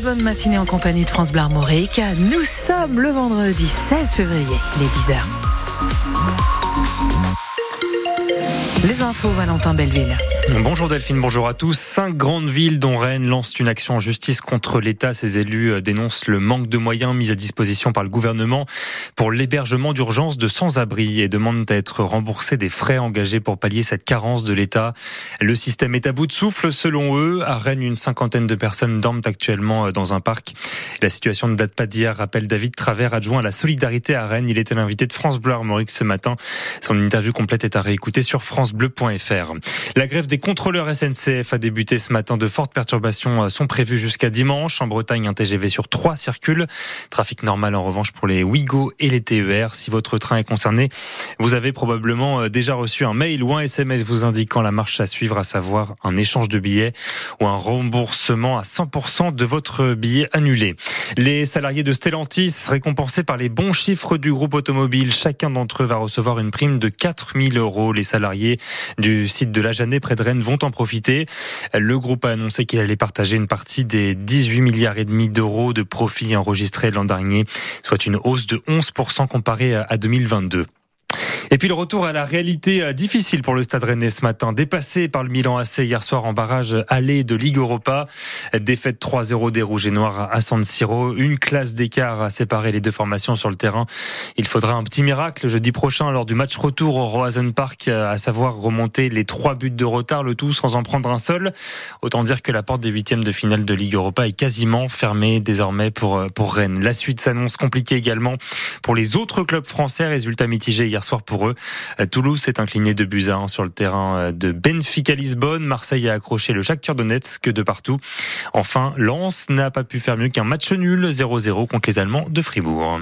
bonne matinée en compagnie de France Armorique. Nous sommes le vendredi 16 février, les 10h. Les infos, Valentin Belleville. Bonjour Delphine, bonjour à tous. Cinq grandes villes dont Rennes lancent une action en justice contre l'État. Ces élus euh, dénoncent le manque de moyens mis à disposition par le gouvernement pour l'hébergement d'urgence de sans-abri et demandent à être remboursés des frais engagés pour pallier cette carence de l'État. Le système est à bout de souffle selon eux. À Rennes, une cinquantaine de personnes dorment actuellement euh, dans un parc. La situation ne date pas d'hier, rappelle David Travers, adjoint à la solidarité à Rennes. Il était l'invité de France Bleu Armorique ce matin. Son interview complète est à réécouter sur francebleu.fr. La grève des contrôleurs SNCF a débuté ce matin. De fortes perturbations euh, sont prévues jusqu'à dimanche. En Bretagne, un TGV sur trois circule. Trafic normal en revanche pour les Ouigo et les TER. Si votre train est concerné, vous avez probablement euh, déjà reçu un mail ou un SMS vous indiquant la marche à suivre, à savoir un échange de billets ou un remboursement à 100% de votre billet annulé. Les salariés de Stellantis récompensés par les bons chiffres du groupe automobile. Chacun d'entre eux va recevoir une prime de 4000 euros. Les salariés du site de la Jeannée près Rennes vont en profiter. Le groupe a annoncé qu'il allait partager une partie des 18 milliards et demi d'euros de profits enregistrés l'an dernier, soit une hausse de 11% comparée à 2022. Et puis le retour à la réalité euh, difficile pour le Stade Rennais ce matin, dépassé par le Milan AC hier soir en barrage aller de Ligue Europa, défaite 3-0 des Rouges et Noirs à San Siro, une classe d'écart à séparer les deux formations sur le terrain. Il faudra un petit miracle jeudi prochain lors du match retour au Roazen Park, euh, à savoir remonter les trois buts de retard, le tout sans en prendre un seul. Autant dire que la porte des huitièmes de finale de Ligue Europa est quasiment fermée désormais pour euh, pour Rennes. La suite s'annonce compliquée également pour les autres clubs français. Résultat mitigé hier soir pour eux. Toulouse s'est incliné de buts à 1 sur le terrain de Benfica Lisbonne. Marseille a accroché le Shakhtar Donetsk de partout. Enfin, Lens n'a pas pu faire mieux qu'un match nul 0-0 contre les Allemands de Fribourg.